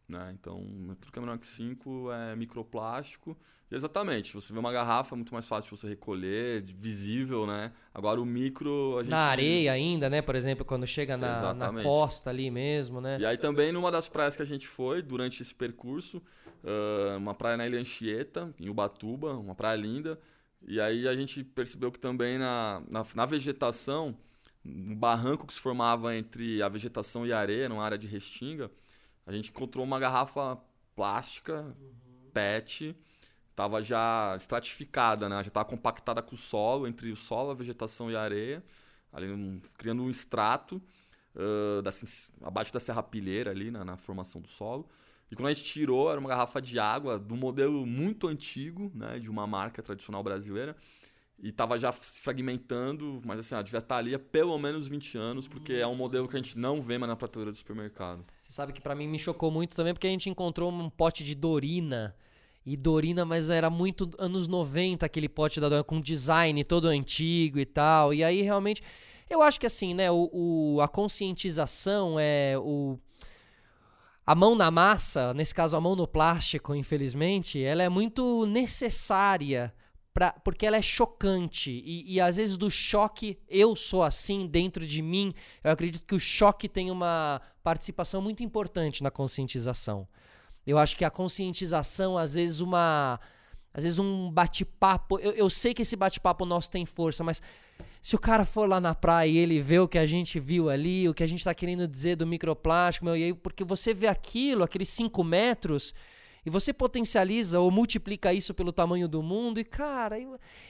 Né? Então, tudo que é menor que 5 é microplástico. E exatamente, você vê uma garrafa, é muito mais fácil de você recolher, de- visível, né? Agora o micro. A gente Na areia ainda, né? Por exemplo, quando chega na, na costa ali mesmo, né? E aí também numa das praias que a gente foi durante esse percurso, uma praia na Ilha Anchieta, em Ubatuba, uma praia linda. E aí a gente percebeu que também na, na, na vegetação, no barranco que se formava entre a vegetação e a areia, numa área de restinga, a gente encontrou uma garrafa plástica, PET, estava já estratificada, né? já estava compactada com o solo, entre o solo, a vegetação e a areia, ali um- criando um extrato ah, da, sen- abaixo da serrapilheira ali na, na formação do solo. E quando a gente tirou, era uma garrafa de água do modelo muito antigo, né, de uma marca tradicional brasileira. E tava já se fragmentando, mas assim, ó, devia estar ali há pelo menos 20 anos, porque é um modelo que a gente não vê mais na prateleira do supermercado. Você sabe que pra mim me chocou muito também porque a gente encontrou um pote de Dorina. E Dorina, mas era muito anos 90 aquele pote da Dorina, com design todo antigo e tal. E aí realmente. Eu acho que assim, né? O, o- a conscientização é o. A mão na massa, nesse caso a mão no plástico, infelizmente, ela é muito necessária pra, porque ela é chocante. E, e às vezes do choque, eu sou assim dentro de mim. Eu acredito que o choque tem uma participação muito importante na conscientização. Eu acho que a conscientização, às vezes, uma. Às vezes um bate-papo. Eu, eu sei que esse bate-papo nosso tem força, mas se o cara for lá na praia e ele vê o que a gente viu ali, o que a gente tá querendo dizer do microplástico, meu, e aí, porque você vê aquilo, aqueles 5 metros, e você potencializa ou multiplica isso pelo tamanho do mundo, e cara, e,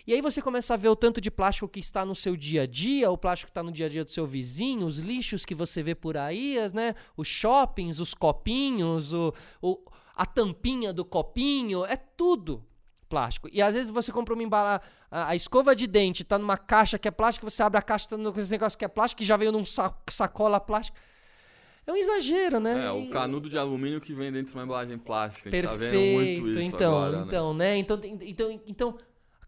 e aí você começa a ver o tanto de plástico que está no seu dia a dia, o plástico que está no dia a dia do seu vizinho, os lixos que você vê por aí, né? Os shoppings, os copinhos, o, o, a tampinha do copinho, é tudo plástico. E às vezes você compra uma embalagem, a, a escova de dente tá numa caixa que é plástico, você abre a caixa, tá no negócio que é plástico, que já veio num sa- sacola plástica. É um exagero, né? É, o canudo de alumínio que vem dentro de uma embalagem plástica. A gente Perfeito. tá vendo muito isso então, agora, né? então, né? Então, então, então,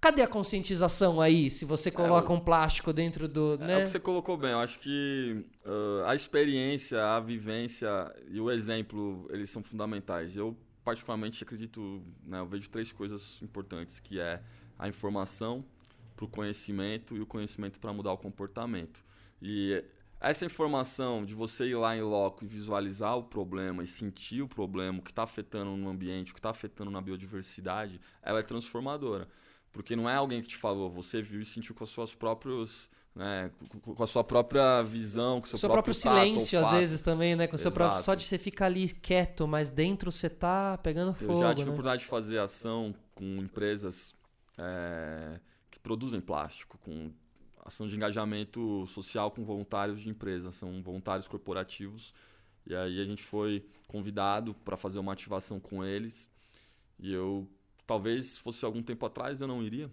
cadê a conscientização aí se você coloca o- um plástico dentro do, É, né? o que você colocou bem. Eu acho que ah, a experiência, a vivência e o exemplo, eles são fundamentais. Eu, particularmente, acredito, né, eu vejo três coisas importantes, que é a informação para o conhecimento e o conhecimento para mudar o comportamento. E essa informação de você ir lá em loco e visualizar o problema e sentir o problema, o que está afetando no ambiente, o que está afetando na biodiversidade, ela é transformadora. Porque não é alguém que te falou, você viu e sentiu com as suas próprios, né, com- com a sua própria visão, com o seu, seu próprio, tato, silêncio, às vezes, também, né? Com seu próprio, só de você ficar ali quieto, mas dentro você tá pegando Eu fogo, já tive a né? oportunidade de fazer ação com empresas é, que produzem plástico, com ação de engajamento social com voluntários de empresas, são voluntários corporativos. E aí a gente foi convidado para fazer uma ativação com eles. E eu, talvez fosse algum tempo atrás, eu não iria.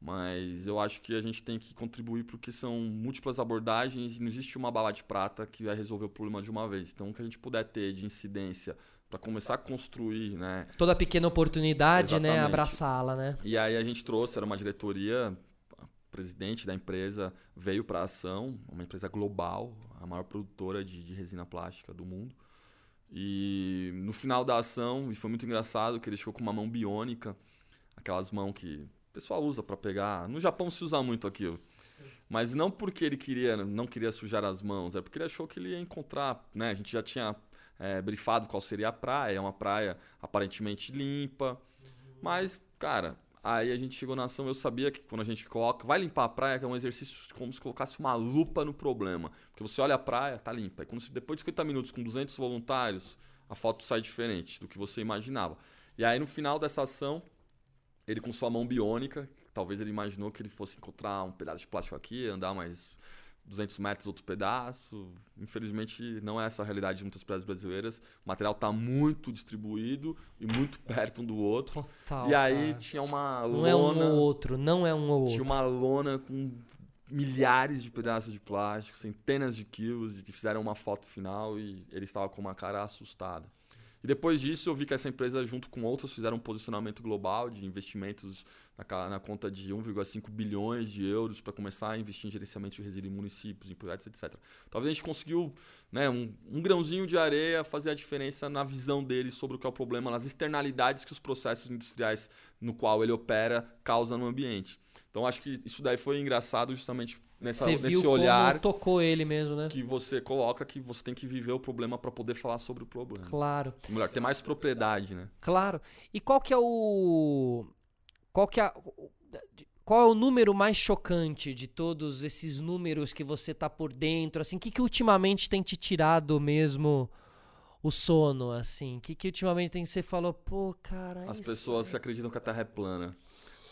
Mas eu acho que a gente tem que contribuir porque são múltiplas abordagens e não existe uma bala de prata que vai resolver o problema de uma vez. Então, o que a gente puder ter de incidência para começar a construir, né, Toda pequena oportunidade, né? Exatamente. Abraçá-la, né? e aí a gente trouxe, era uma diretoria, a presidente da empresa veio para a ação, uma empresa global, a maior produtora de, de resina plástica do mundo. E no final da ação, e foi muito engraçado que ele chegou com uma mão biônica, aquelas mãos que o pessoal usa para pegar. No Japão se usa muito aquilo. Mas não porque ele queria, não queria sujar as mãos, é porque ele achou que ele ia encontrar, né? A gente já tinha é, brifado qual seria a praia. É uma praia aparentemente limpa. Mas, cara, aí a gente chegou na ação. Eu sabia que quando a gente coloca, vai limpar a praia, que é um exercício como se colocasse uma lupa no problema. Porque você olha a praia, tá limpa. E quando você, depois de 50 minutos com 200 voluntários, a foto sai diferente do que você imaginava. E aí no final dessa ação, ele com sua mão biônica, talvez ele imaginou que ele fosse encontrar um pedaço de plástico aqui, andar mais 200 metros outro pedaço. Infelizmente, não é essa a realidade de muitas praias brasileiras. O material está muito distribuído e muito perto um do outro. Total, e aí cara. tinha uma Não lona. é um ou outro, não é um ou Tinha outro. uma lona com milhares de pedaços de plástico, centenas de quilos, e fizeram uma foto final e ele estava com uma cara assustada. E depois disso eu vi que essa empresa, junto com outras, fizeram um posicionamento global de investimentos na, na conta de 1,5 bilhões de euros para começar a investir em gerenciamento de resíduos em municípios, em projetos, etc. Talvez a gente conseguiu, né, um, um grãozinho de areia fazer a diferença na visão dele sobre o que é o problema, nas externalidades que os processos industriais no qual ele opera causam no ambiente. Então acho que isso daí foi engraçado justamente nessa, Você nesse viu olhar como tocou ele mesmo, né? que você coloca que você tem que viver o problema para poder falar sobre o problema. Claro, Melhor, ter mais propriedade, né? claro. E qual que é o qual que é qual é o número mais chocante de todos esses números que você tá por dentro, assim, o que que ultimamente tem te tirado mesmo o sono, assim? O que que ultimamente tem que você falou, pô, cara, As pessoas é- acreditam que a Terra é plana.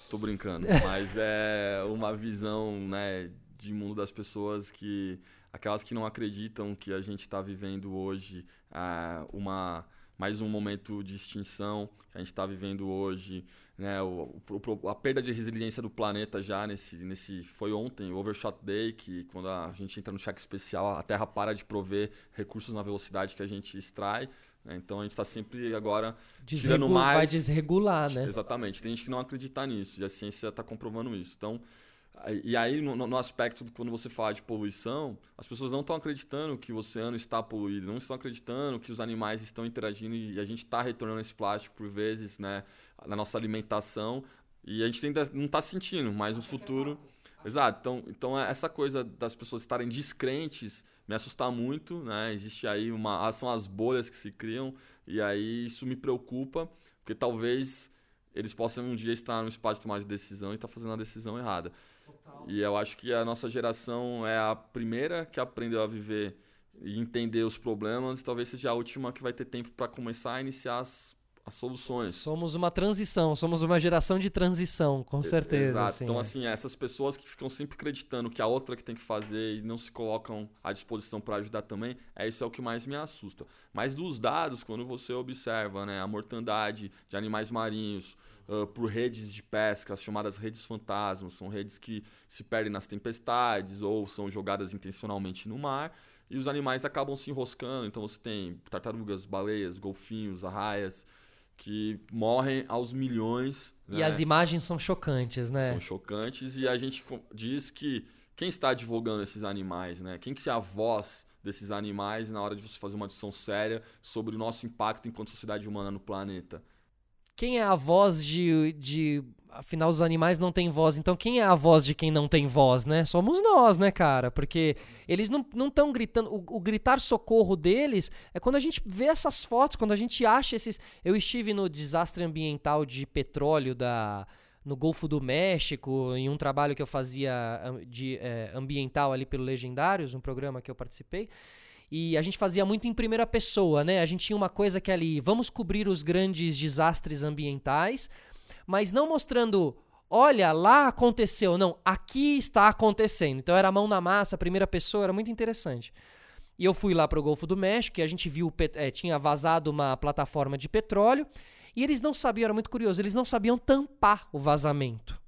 Tô brincando, *laughs* mas é uma visão, né, de mundo das pessoas que aquelas que não acreditam que a gente está vivendo hoje ah, uma mais um momento de extinção que a gente está vivendo hoje, né, o, o- a perda de resiliência do planeta já nesse nesse foi ontem o Overshot Day que quando a gente entra no cheque especial a Terra para de prover recursos na velocidade que a gente extrai, então a gente está sempre agora tirando desregu- vai mais- desregular, né? Exatamente. Tem gente que não acredita nisso e a ciência está comprovando isso. Então, e aí, no, no aspecto de quando você fala de poluição, as pessoas não estão acreditando que o oceano está poluído, não estão acreditando que os animais estão interagindo e a gente está retornando esse plástico por vezes né, na nossa alimentação e a gente ainda não está sentindo, mas no futuro. Exato. Então, então é essa coisa das pessoas estarem descrentes me assusta muito, né? Existe aí uma. São as bolhas que se criam, e aí isso me preocupa, porque talvez eles possam um dia estar no espaço de tomar de decisão e estar fazendo a decisão errada. E eu acho que a nossa geração é a primeira que aprendeu a viver e entender os problemas, e talvez seja a última que vai ter tempo para começar a iniciar as, as soluções. Somos uma transição, somos uma geração de transição, com certeza. Exato. assim, então, é. assim, essas pessoas que ficam sempre acreditando que a outra que tem que fazer e não se colocam à disposição para ajudar também, é isso é o que mais me assusta. Mas dos dados, quando você observa né, a mortandade de animais marinhos ah, por redes de pesca, as chamadas redes fantasmas, são redes que se perdem nas tempestades ou são jogadas intencionalmente no mar. E os animais acabam se enroscando. Então você tem tartarugas, baleias, golfinhos, arraias, que morrem aos milhões. E né? as imagens são chocantes, né? são chocantes e a gente diz que quem está advogando esses animais, né? Quem que é a voz desses animais na hora de você fazer uma discussão séria sobre o nosso impacto enquanto sociedade humana no planeta? Quem é a voz de, de. Afinal, os animais não têm voz. Então, quem é a voz de quem não tem voz, né? Somos nós, né, cara? Porque eles não estão gritando. O, o gritar socorro deles é quando a gente vê essas fotos, quando a gente acha esses. Eu estive no desastre ambiental de petróleo da. No Golfo do México, em um trabalho que eu fazia de, eh, ambiental ali pelo Legendários, um programa que eu participei. E a gente fazia muito em primeira pessoa, né? A gente tinha uma coisa que é ali, vamos cobrir os grandes desastres ambientais, mas não mostrando, olha, lá aconteceu. Não, aqui está acontecendo. Então era mão na massa, primeira pessoa, era muito interessante. E eu fui lá para o Golfo do México e a gente viu, eh, tinha vazado uma plataforma de petróleo e eles não sabiam, era muito curioso, eles não sabiam tampar o vazamento.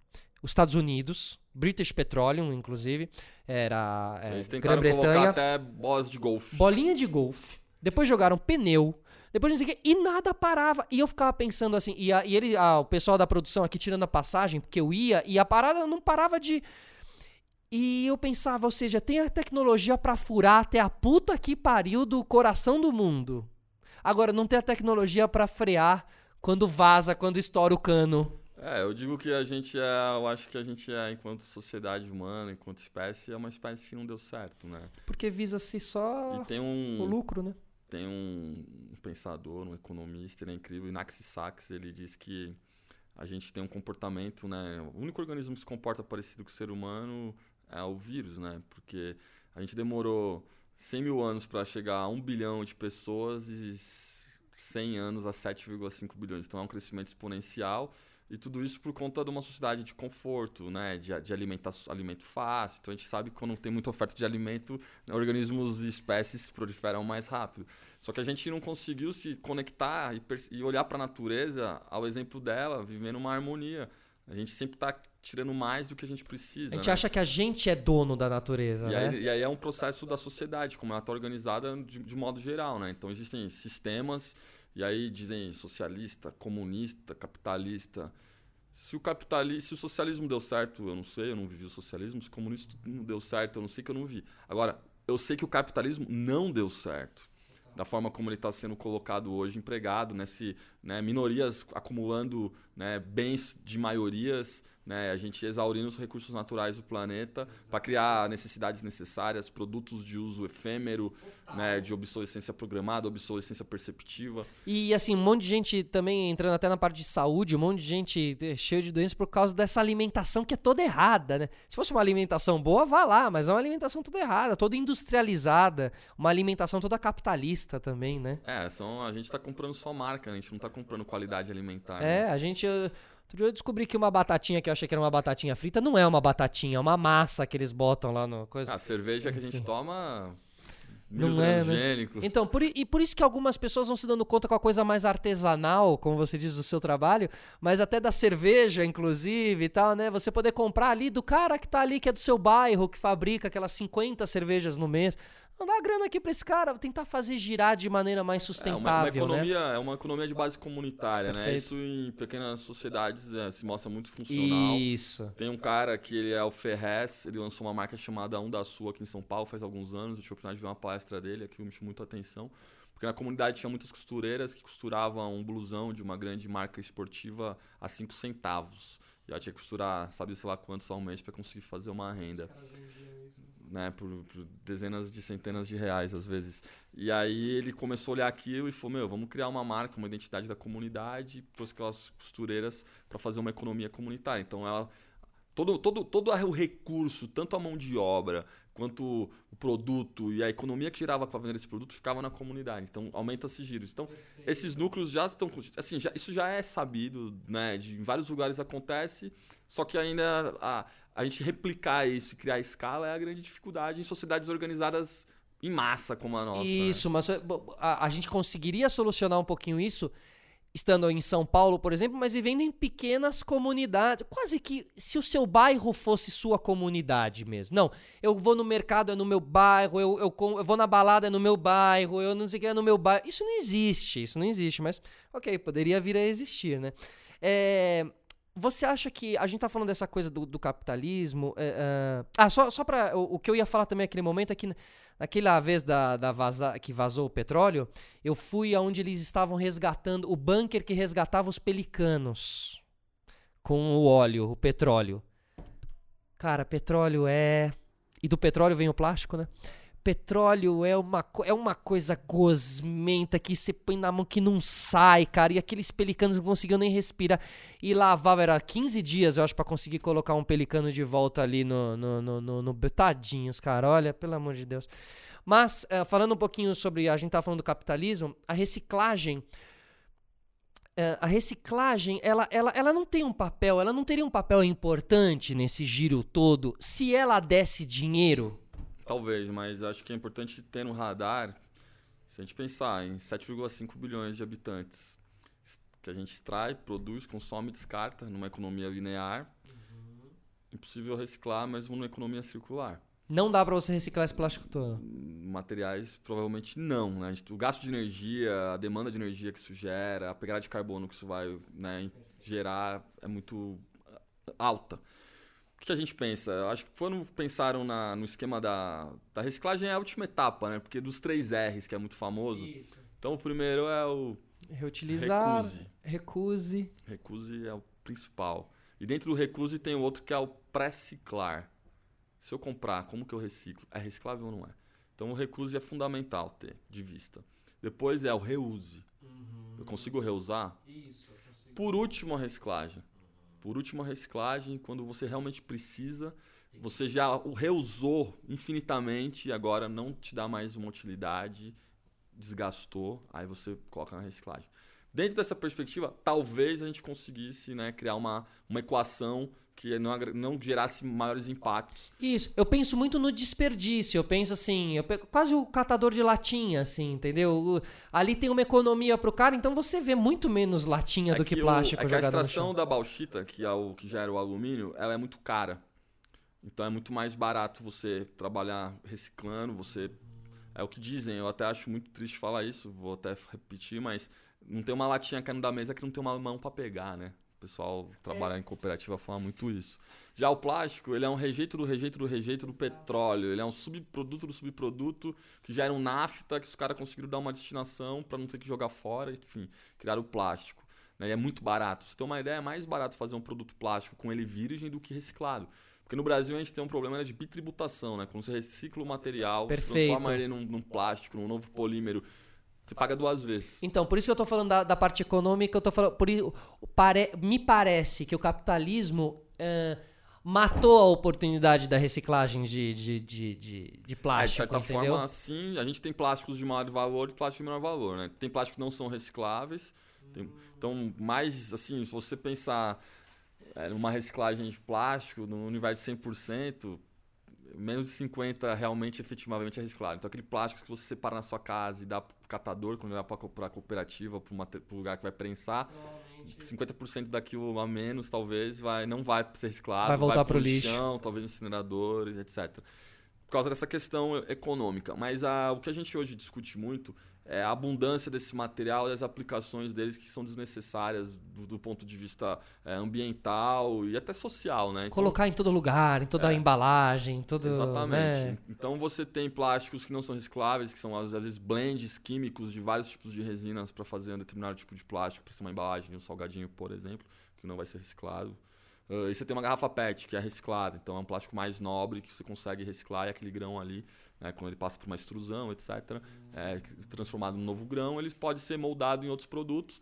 Os Estados Unidos, British Petroleum, inclusive, era eh, Eles tentaram Grã-Bretanha, colocar até bolas de golfe. bolinha de golfe. Depois jogaram pneu. Depois não sei o que. E nada parava. E eu ficava pensando assim. E, a- e ele, ah, o pessoal da produção aqui tirando a passagem, porque eu ia, e a parada não parava de. E eu pensava, ou seja, tem a tecnologia pra furar até a puta que pariu do coração do mundo. Agora, não tem a tecnologia pra frear quando vaza, quando estoura o cano. É, eu digo que a gente é, eu acho que a gente é, enquanto sociedade humana, enquanto espécie, é uma espécie que não deu certo, né? Porque visa-se só tem o um, lucro, né? Tem um, pensador, um economista, ele é incrível, Inaxi Sachs, ele diz que a gente tem um comportamento, né? O único organismo que se comporta parecido com o ser humano é o vírus, né? Porque a gente demorou 100 mil anos para chegar a 1 bilhão de pessoas e 100 anos a 7,5 bilhões. Então é um crescimento exponencial e tudo isso por conta de uma sociedade de conforto, né? De, de alimentar, alimento fácil. Então a gente sabe que quando tem muita oferta de alimento, né, organismos e espécies proliferam mais rápido. Só que a gente não conseguiu se conectar e, e olhar para a natureza ao exemplo dela, vivendo uma harmonia. A gente sempre está tirando mais do que a gente precisa. A gente né? acha que a gente é dono da natureza, e né? Aí, e aí é um processo da sociedade, como ela está organizada de, de modo geral, né? Então existem sistemas e aí dizem socialista, comunista, capitalista. Se o capitalismo, se o socialismo deu certo, eu não sei, eu não vivi o socialismo. Se o comunismo não deu certo, eu não sei que eu não vi. Agora, eu sei que o capitalismo não deu certo. Da forma como ele está sendo colocado hoje, empregado, nesse, né, minorias acumulando né, bens de maiorias, né, a gente exaurindo os recursos naturais do planeta para criar necessidades necessárias, produtos de uso efêmero, né, de obsolescência programada, obsolescência perceptiva. E assim, um monte de gente também entrando até na parte de saúde, um monte de gente eh, cheio de doenças por causa dessa alimentação que é toda errada, né? Se fosse uma alimentação boa, vá lá, mas é uma alimentação toda errada, toda industrializada, uma alimentação toda capitalista também, né? É, são, a gente está comprando só marca, a gente não está comprando qualidade alimentar. É, né? a gente. Outro dia eu descobri que uma batatinha que eu achei que era uma batatinha frita não é uma batatinha, é uma massa que eles botam lá no coisa. A cerveja que a gente toma. Não é, né? Então, por, e por isso que algumas pessoas vão se dando conta com a coisa mais artesanal, como você diz, do seu trabalho, mas até da cerveja, inclusive, e tal, né? Você poder comprar ali do cara que tá ali, que é do seu bairro, que fabrica aquelas 50 cervejas no mês. Não dá grana aqui pra esse cara, tentar fazer girar de maneira mais É uma, uma sustentável, né? economia, é uma economia de base comunitária, né? Perfeito. Isso em pequenas sociedades é, se mostra muito funcional. Isso. Tem um cara que ele é o Ferrez, ele lançou uma marca chamada Um da Sua aqui em São Paulo faz alguns anos. Eu tive a oportunidade de ver uma palestra dele, aquilo me chamou muito a atenção. Porque na comunidade tinha muitas costureiras que costuravam um blusão de uma grande marca esportiva a 5 centavos. E ela tinha que costurar, sabe, sei lá quantos ao mês para conseguir fazer uma renda. Né, por, por dezenas de centenas de reais às vezes. E aí ele começou a olhar aquilo e falou: Meu, vamos criar uma marca, uma identidade da comunidade, trouxe aquelas costureiras para fazer uma economia comunitária. Então ela todo, todo, todo o recurso, tanto a mão de obra quanto o produto e a economia que girava com a venda desse produto ficava na comunidade. Então aumenta esses giros. Então esses núcleos já estão assim, já, isso já é sabido, né? De, em vários lugares acontece, só que ainda a, a gente replicar isso e criar escala é a grande dificuldade em sociedades organizadas em massa como a nossa. né? Isso, mas bo- a, a gente conseguiria solucionar um pouquinho isso estando em São Paulo, por exemplo, mas vivendo em pequenas comunidades. Quase que se o seu bairro fosse sua comunidade mesmo. Não, eu vou no mercado, é no meu bairro, eu, eu, eu vou na balada, é no meu bairro, eu não sei o que, é no meu bairro. Isso não existe, isso não existe, mas ok, poderia vir a existir, né? É, você acha que a gente tá falando dessa coisa do, do capitalismo? é, é, ah, só, só pra. O, o que eu ia falar também naquele momento é que naquela vez da, da vaza, que vazou o petróleo, eu fui aonde eles estavam resgatando o bunker que resgatava os pelicanos com o óleo, o petróleo. Cara, petróleo é. E do petróleo vem o plástico, né? Petróleo é uma, é uma coisa gosmenta que você põe na mão que não sai, cara. E aqueles pelicanos não conseguiam nem respirar. E lavava, era 15 dias, eu acho, pra conseguir colocar um pelicano de volta ali no. no, no, no, no- Tadinhos, cara. Olha, pelo amor de Deus. Mas, eh, falando um pouquinho sobre. A gente tá falando do capitalismo, a reciclagem. eh, a reciclagem, ela, ela, ela não tem um papel, ela não teria um papel importante nesse giro todo se ela desse dinheiro. Talvez, mas acho que é importante ter no radar, se a gente pensar em 7,5 bilhões de habitantes, que a gente extrai, produz, consome e descarta numa economia linear, impossível reciclar mesmo numa economia circular. Não dá pra você reciclar esse plástico todo. Materiais, provavelmente não. Né? O gasto de energia, a demanda de energia que isso gera, a pegada de carbono que isso vai né, gerar é muito alta. O que a gente pensa? Eu acho que quando pensaram na- no esquema da, da reciclagem é a última etapa, né? Porque dos três R's, que é muito famoso. Então o primeiro é o Reutilizar, recuse. recuse. Recuse é o principal. E dentro do recuse tem o outro que é o pré-ciclar. Se eu comprar, como que eu reciclo? É reciclável ou não é? Então o recuse é fundamental ter de vista. Depois é o reuse. Eu consigo reusar? Isso, eu consigo. Por último, a reciclagem. Por último, a reciclagem, quando você realmente precisa, você já o reusou infinitamente e agora não te dá mais uma utilidade, desgastou, aí você coloca na reciclagem. Dentro dessa perspectiva, talvez a gente conseguisse né, criar uma, uma equação que não, não gerasse maiores impactos. Isso, eu penso muito no desperdício, eu penso assim, eu quase o catador de latinha, assim, entendeu? O- ali tem uma economia pro cara, então você vê muito menos latinha do que, o- plástico é que a extração da bauxita, que é o que gera o alumínio, ela é muito cara. Então é muito mais barato você trabalhar reciclando, você é o que dizem, eu até acho muito triste falar isso, vou até repetir, mas não tem uma latinha caindo da mesa que não tem uma mão para pegar, né? O pessoal trabalhar em cooperativa fala muito isso. Já o plástico, ele é um rejeito do rejeito do rejeito do petróleo. Ele é um subproduto do subproduto que gera um nafta que os caras conseguiram dar uma destinação para não ter que jogar fora, enfim, criaram o plástico. Né? E é muito barato. Pra você ter uma ideia, é mais barato fazer um produto plástico com ele virgem do que reciclado. Porque no Brasil a gente tem um problema né, de bitributação, né? Quando você recicla o material, Perfeito. transforma ele num, num plástico, num novo polímero, você paga duas vezes. Então, por isso que eu tô falando da, da parte econômica, eu tô falando. Por isso, pare- me parece que o capitalismo eh, matou a oportunidade da reciclagem de, de, de, de, de É, de plástico, certa entendeu? forma, sim, a gente tem plásticos de maior valor e plásticos de menor valor, né? Tem plásticos que não são recicláveis. tem- então, mais assim, se você pensar é, numa reciclagem de plástico, no universo de 100%, menos de 50 realmente, efetivamente é reciclado. Então, aquele plástico que você separa na sua casa e dá pro catador, quando vai para a cooperativa, para o lugar que vai prensar, 50% daquilo a menos, talvez, vai, não vai ser reciclado. Vai voltar pro pro lixo. lixão, talvez incineradores, etc. Por causa dessa questão econômica. Mas a, o que a gente hoje discute muito é a abundância desse material e as aplicações deles que são desnecessárias do, do ponto de vista é, ambiental e até social, né? Então, Colocar em todo lugar, em toda a embalagem, em todo. Exatamente. né? Então você tem plásticos que não são recicláveis, que são às vezes blends químicos de vários tipos de resinas para fazer um determinado tipo de plástico, para ser uma embalagem de um salgadinho, por exemplo, que não vai ser reciclado. Ah, e você tem uma garrafa PET, que é reciclada, então é um plástico mais nobre que você consegue reciclar e aquele grão ali, né, quando ele passa por uma extrusão, etc., é, transformado num novo grão, ele pode ser moldado em outros produtos.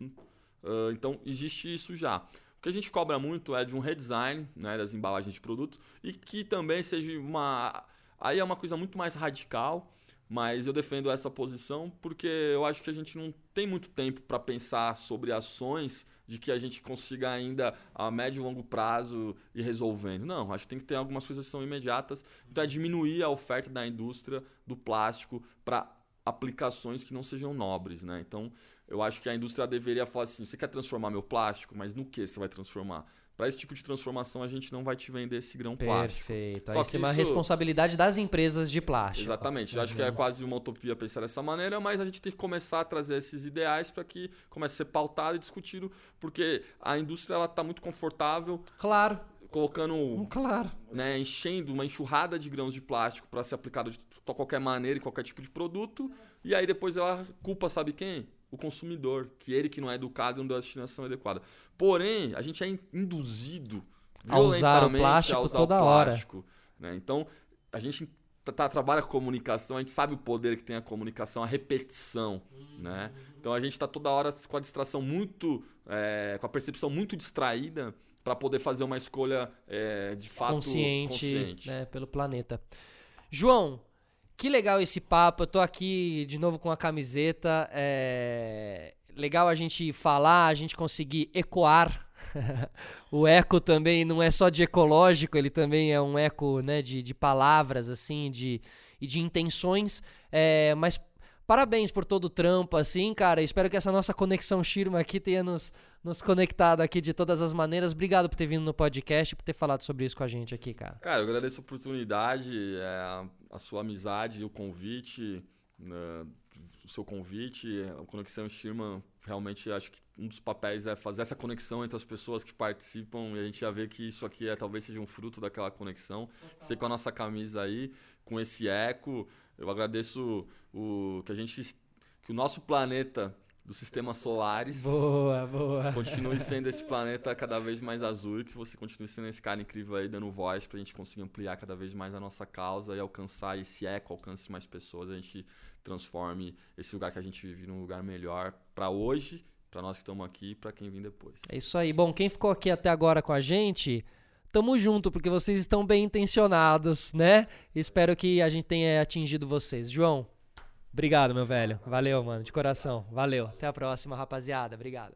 Ah, então existe isso já. O que a gente cobra muito é de um redesign né, das embalagens de produtos e que também seja uma. Aí é uma coisa muito mais radical, mas eu defendo essa posição porque eu acho que a gente não tem muito tempo para pensar sobre ações de que a gente consiga ainda a médio e longo prazo ir resolvendo. Não, acho que tem que ter algumas coisas que são imediatas. Então é diminuir a oferta da indústria do plástico para aplicações que não sejam nobres, né? Então, eu acho que a indústria deveria falar assim: você quer transformar meu plástico, mas no que você vai transformar? Para esse tipo de transformação, a gente não vai te vender esse grão plástico. Perfeito. Só Isso que é uma isso- responsabilidade das empresas de plástico. Exatamente. Eu acho que é quase uma utopia pensar dessa maneira, mas a gente tem que começar a trazer esses ideais para que comece a ser pautado e discutido, porque a indústria ela está muito confortável Claro, colocando claro. né, enchendo uma enxurrada de grãos de plástico para ser aplicado de qualquer maneira em qualquer tipo de produto, e aí depois ela culpa, sabe quem? O consumidor, que ele que não é educado e não deu a destinação adequada. Porém, a gente é in- induzido A usar o violentamente plástico a usar toda o hora. plástico, né? Então, a gente tá- tá- trabalha com comunicação, a gente sabe o poder que tem a comunicação, a repetição, né? Então a gente está toda hora com a distração muito, é, com a percepção muito distraída para poder fazer uma escolha é, de fato consciente, consciente. né, pelo planeta. João, que legal esse papo. Eu tô aqui de novo com a camiseta. É legal a gente falar, a gente conseguir ecoar. *laughs* o eco também não é só de ecológico, ele também é um eco né, de, de palavras assim, de, e de intenções. É, mas parabéns por todo o trampo, assim, cara. Espero que essa nossa conexão Shirma aqui tenha nos, nos conectado aqui de todas as maneiras. Obrigado por ter vindo no podcast e por ter falado sobre isso com a gente aqui, cara. Cara, eu agradeço a oportunidade, é, a, a sua amizade, o convite, né, o seu convite, a conexão Shirman. Realmente acho que um dos papéis é fazer essa conexão entre as pessoas que participam e a gente já vê que isso aqui é talvez seja um fruto daquela conexão. Sei com a nossa camisa aí, com esse eco, eu agradeço o que a gente que o nosso planeta dos sistemas solares. Boa, boa. Continue sendo esse planeta cada vez mais azul e que você continue sendo esse cara incrível aí, dando voz pra gente conseguir ampliar cada vez mais a nossa causa e alcançar esse eco, alcance mais pessoas, a gente transforme esse lugar que a gente vive num lugar melhor para hoje, para nós que estamos aqui e para quem vem depois. É isso aí. Bom, quem ficou aqui até agora com a gente, tamo junto, porque vocês estão bem intencionados, né? Espero que a gente tenha atingido vocês. João, Obrigado, meu velho. Valeu, mano, de coração. Valeu. Até a próxima, rapaziada. Obrigado.